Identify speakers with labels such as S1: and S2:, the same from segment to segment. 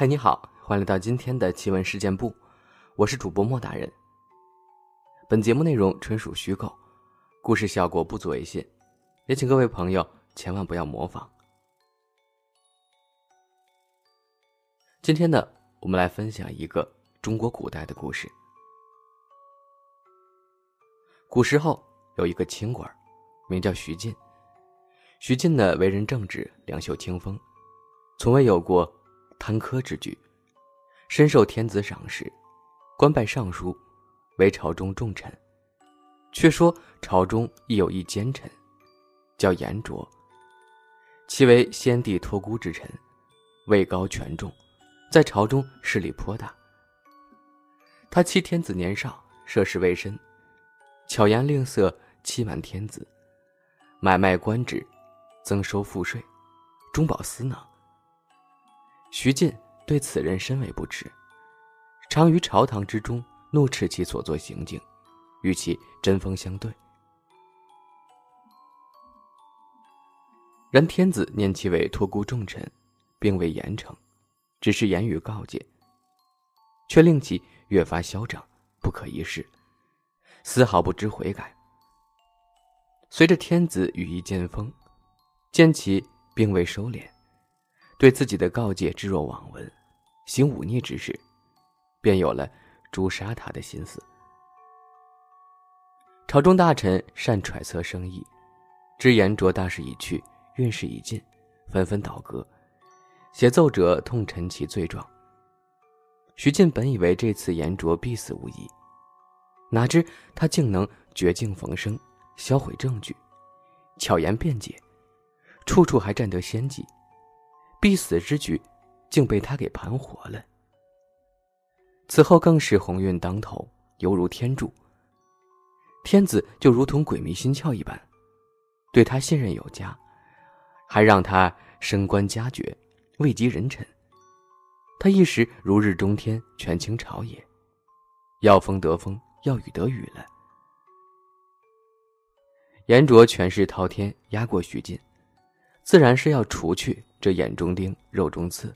S1: 嗨，你好，欢迎来到今天的奇闻事件部，我是主播莫大人。本节目内容纯属虚构，故事效果不足为信，也请各位朋友千万不要模仿。今天呢，我们来分享一个中国古代的故事。古时候有一个清官，名叫徐进。徐进呢，为人正直，两袖清风，从未有过。贪苛之举，深受天子赏识，官拜尚书，为朝中重臣。却说朝中亦有一奸臣，叫严卓。其为先帝托孤之臣，位高权重，在朝中势力颇大。他欺天子年少，涉世未深，巧言令色，欺瞒天子，买卖官职，增收赋税，中饱私囊。徐进对此人深为不耻，常于朝堂之中怒斥其所作行径，与其针锋相对。然天子念其为托孤重臣，并未严惩，只是言语告诫，却令其越发嚣张，不可一世，丝毫不知悔改。随着天子羽翼渐丰，见其并未收敛。对自己的告诫置若罔闻，行忤逆之事，便有了诛杀他的心思。朝中大臣善揣测生意，知言卓大势已去，运势已尽，纷纷倒戈，写奏者痛陈其罪状。徐进本以为这次言卓必死无疑，哪知他竟能绝境逢生，销毁证据，巧言辩解，处处还占得先机。必死之举，竟被他给盘活了。此后更是鸿运当头，犹如天助。天子就如同鬼迷心窍一般，对他信任有加，还让他升官加爵，位极人臣。他一时如日中天，权倾朝野，要风得风，要雨得雨了。严卓权势滔天，压过徐进，自然是要除去。这眼中钉，肉中刺，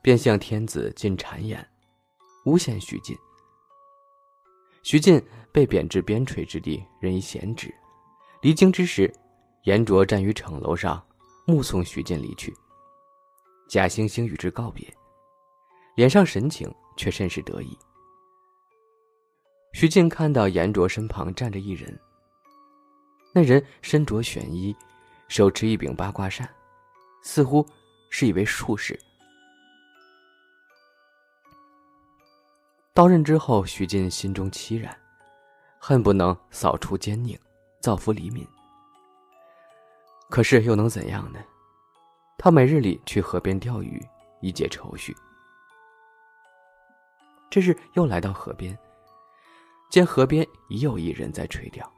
S1: 便向天子进谗言，诬陷徐进。徐进被贬至边陲之地，任以闲职。离京之时，严卓站于城楼上，目送徐进离去。贾惺惺与之告别，脸上神情却甚是得意。徐进看到严卓身旁站着一人，那人身着玄衣，手持一柄八卦扇。似乎是一位术士。到任之后，徐进心中凄然，恨不能扫除奸佞，造福黎民。可是又能怎样呢？他每日里去河边钓鱼，以解愁绪。这日又来到河边，见河边已有一人在垂钓。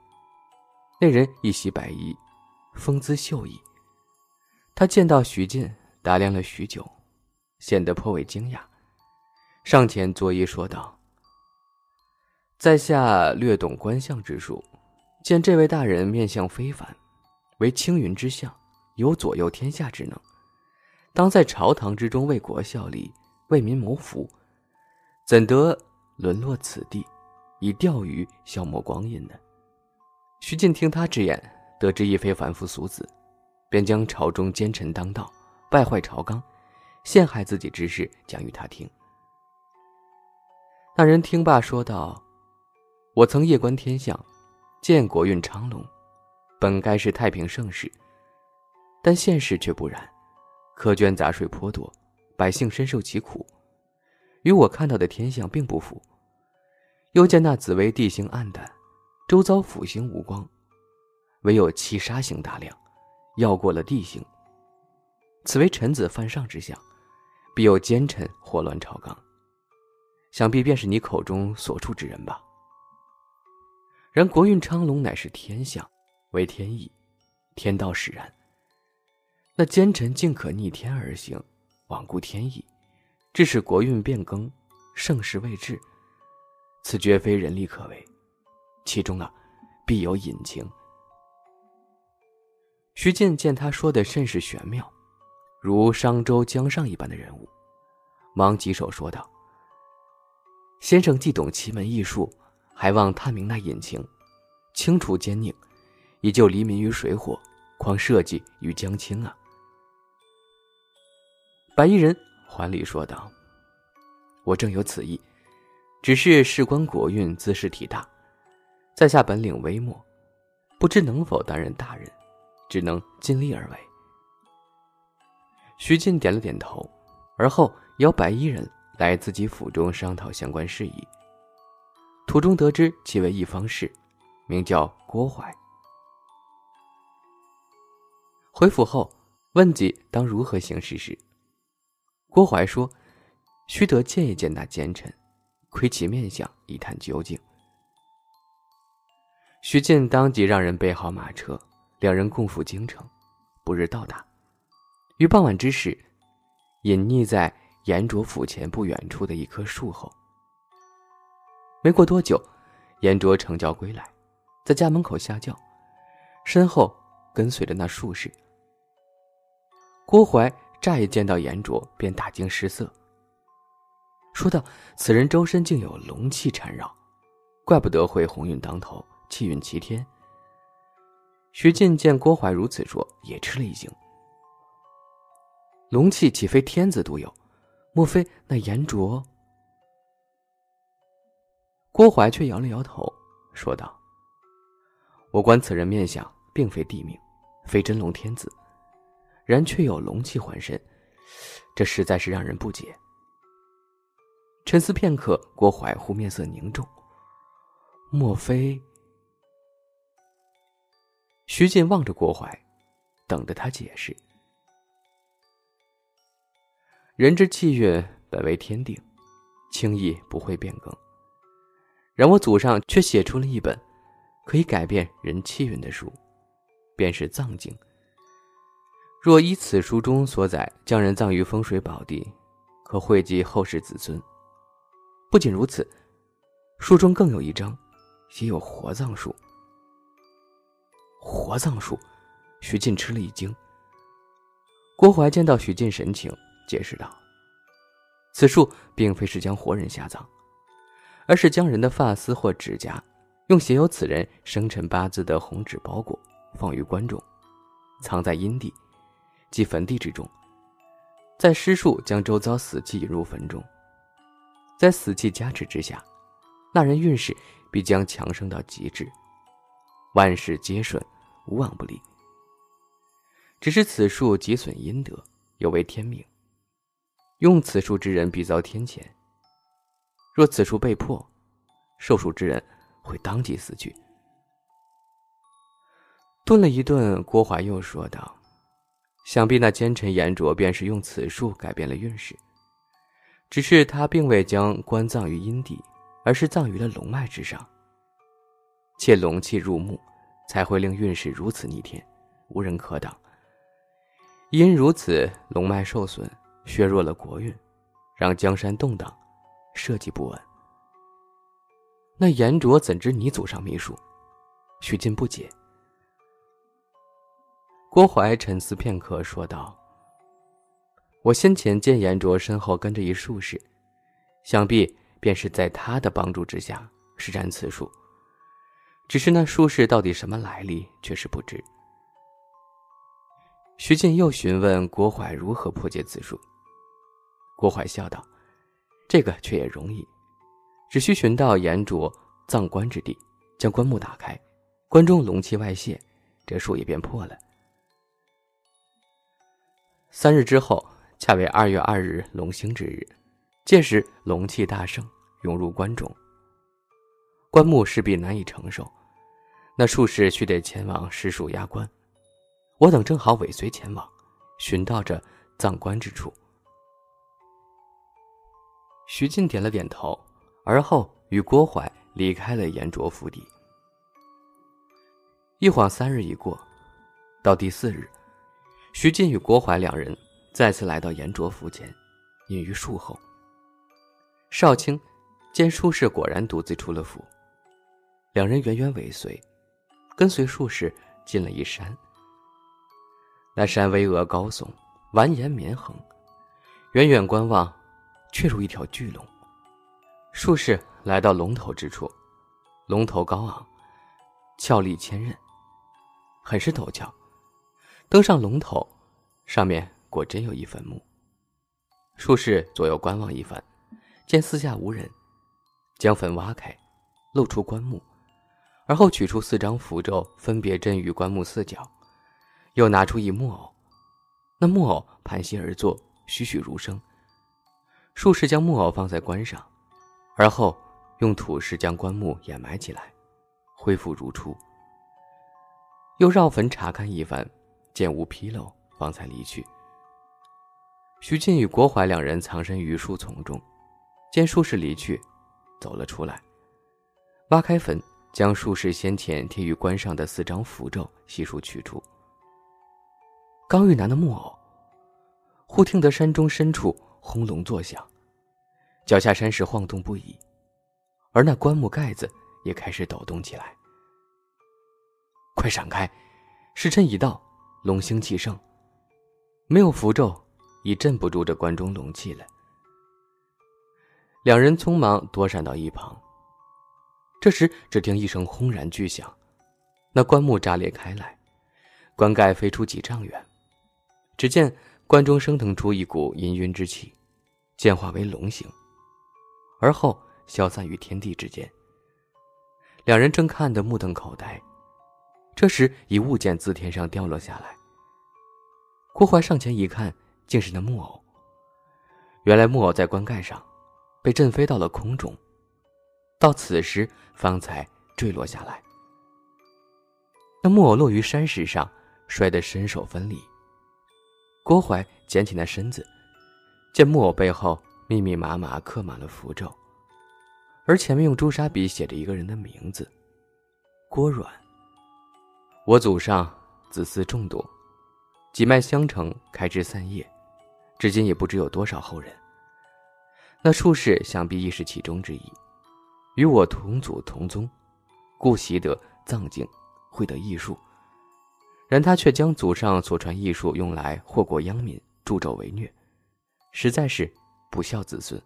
S1: 那人一袭白衣，风姿秀逸。他见到徐进，打量了许久，显得颇为惊讶，上前作揖说道：“在下略懂观相之术，见这位大人面相非凡，为青云之相，有左右天下之能，当在朝堂之中为国效力，为民谋福，怎得沦落此地，以钓鱼消磨光阴呢？”徐进听他之言，得知亦非凡夫俗子。便将朝中奸臣当道、败坏朝纲、陷害自己之事讲与他听。那人听罢说道：“我曾夜观天象，见国运昌隆，本该是太平盛世。但现实却不然，苛捐杂税颇多，百姓深受其苦，与我看到的天象并不符。又见那紫薇地星暗淡，周遭辅星无光，唯有七杀星大亮。”要过了地形，此为臣子犯上之相，必有奸臣祸乱朝纲，想必便是你口中所处之人吧。然国运昌隆乃是天象，为天意，天道使然。那奸臣竟可逆天而行，罔顾天意，致使国运变更，盛世未至，此绝非人力可为，其中啊，必有隐情。徐进见他说的甚是玄妙，如商周姜尚一般的人物，忙举手说道：“先生既懂奇门异术，还望探明那隐情，清除奸佞，以救黎民于水火，况社稷于江清啊！”白衣人还礼说道：“我正有此意，只是事关国运，兹事体大，在下本领微末，不知能否担任大人，只能尽力而为。”徐进点了点头，而后邀白衣人来自己府中商讨相关事宜。途中得知其为一方士，名叫郭淮。回府后问及当如何行事时，郭淮说：“须得见一见那奸臣，窥其面相，一探究竟。”徐进当即让人备好马车，两人共赴京城，不日到达。于傍晚之时，隐匿在严卓府前不远处的一棵树后。没过多久，严卓乘轿归来，在家门口下轿，身后跟随着那术士。郭淮乍一见到严卓，便大惊失色，说道：“此人周身竟有龙气缠绕，怪不得会鸿运当头，气运齐天。”徐进见郭淮如此说，也吃了一惊。龙气岂非天子独有？莫非那颜卓？郭淮却摇了摇头，说道：“我观此人面相，并非帝命，非真龙天子，然却有龙气环身，这实在是让人不解。”沉思片刻，郭淮忽面色凝重，莫非？徐进望着郭淮，等着他解释。人之气运本为天定，轻易不会变更。然我祖上却写出了一本可以改变人气运的书，便是《藏经》。若依此书中所载，将人葬于风水宝地，可惠及后世子孙。不仅如此，书中更有一章，写有活葬术。活葬术，徐进吃了一惊。郭淮见到徐进神情。解释道：“此术并非是将活人下葬，而是将人的发丝或指甲，用写有此人生辰八字的红纸包裹，放于棺中，藏在阴地，即坟地之中。在施术将周遭死气引入坟中，在死气加持之下，那人运势必将强盛到极致，万事皆顺，无往不利。只是此术极损阴德，有违天命。”用此术之人必遭天谴。若此术被破，受术之人会当即死去。顿了一顿，郭淮又说道：“想必那奸臣严卓便是用此术改变了运势。只是他并未将棺葬于阴地，而是葬于了龙脉之上。且龙气入墓，才会令运势如此逆天，无人可挡。因如此，龙脉受损。”削弱了国运，让江山动荡，社稷不稳。那严卓怎知你祖上秘术？徐进不解。郭淮沉思片刻，说道：“我先前见严卓身后跟着一术士，想必便是在他的帮助之下施展此术。只是那术士到底什么来历，却是不知。”徐进又询问郭淮如何破解此术。郭淮笑道：“这个却也容易，只需寻到严卓葬棺之地，将棺木打开，棺中龙气外泄，这术也便破了。”三日之后，恰为二月二日龙兴之日，届时龙气大盛，涌入棺中，棺木势必难以承受，那术士须得前往施术压棺，我等正好尾随前往，寻到这葬棺之处。徐进点了点头，而后与郭淮离开了严卓府邸。一晃三日已过，到第四日，徐进与郭淮两人再次来到严卓府前，隐于树后。少卿见术士果然独自出了府，两人远远尾随，跟随术士进了一山。那山巍峨高耸，蜿蜒绵横，远远观望。却如一条巨龙。术士来到龙头之处，龙头高昂，峭立千仞，很是陡峭。登上龙头，上面果真有一坟墓。术士左右观望一番，见四下无人，将坟挖开，露出棺木，而后取出四张符咒，分别镇于棺木四角，又拿出一木偶，那木偶盘膝而坐，栩栩如生。术士将木偶放在棺上，而后用土石将棺木掩埋起来，恢复如初。又绕坟查看一番，见无纰漏，方才离去。徐进与郭淮两人藏身于树丛中，见术士离去，走了出来，挖开坟，将术士先前贴于棺上的四张符咒悉数取出。刚欲拿那木偶，忽听得山中深处轰隆作响，脚下山石晃动不已，而那棺木盖子也开始抖动起来。快闪开！时辰已到，龙兴气盛，没有符咒。已镇不住这关中龙气了。两人匆忙躲闪到一旁。这时，只听一声轰然巨响，那棺木炸裂开来，棺盖飞出几丈远。只见棺中升腾出一股氤氲之气，渐化为龙形，而后消散于天地之间。两人正看得目瞪口呆，这时一物件自天上掉落下来。郭淮上前一看。竟是那木偶。原来木偶在棺盖上，被震飞到了空中，到此时方才坠落下来。那木偶落于山石上，摔得身首分离。郭淮捡起那身子，见木偶背后密密麻麻刻满了符咒，而前面用朱砂笔写着一个人的名字：郭阮。我祖上子嗣众多，几脉相承，开枝散叶。至今也不知有多少后人。那术士想必亦是其中之一，与我同祖同宗，故习得藏经，会得艺术。然他却将祖上所传艺术用来祸国殃民、助纣为虐，实在是不孝子孙。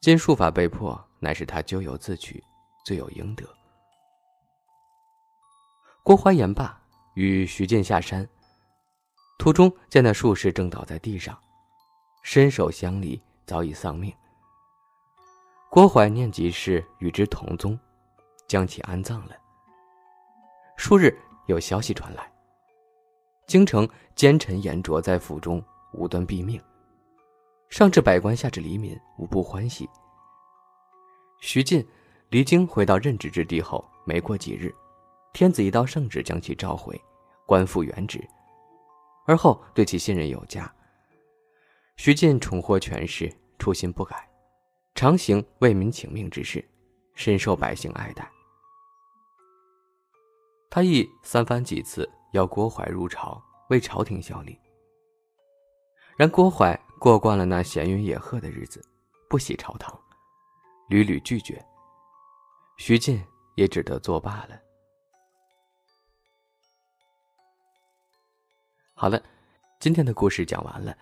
S1: 今术法被破，乃是他咎由自取，罪有应得。郭淮言罢，与徐进下山，途中见那术士正倒在地上。伸手相离，早已丧命。郭淮念及是与之同宗，将其安葬了。数日，有消息传来，京城奸臣严卓在府中无端毙命，上至百官，下至黎民，无不欢喜。徐进离京回到任职之地后，没过几日，天子一道圣旨将其召回，官复原职，而后对其信任有加。徐进重获权势，初心不改，常行为民请命之事，深受百姓爱戴。他亦三番几次邀郭淮入朝，为朝廷效力。然郭淮过惯了那闲云野鹤的日子，不喜朝堂，屡屡拒绝。徐进也只得作罢了。好了，今天的故事讲完了。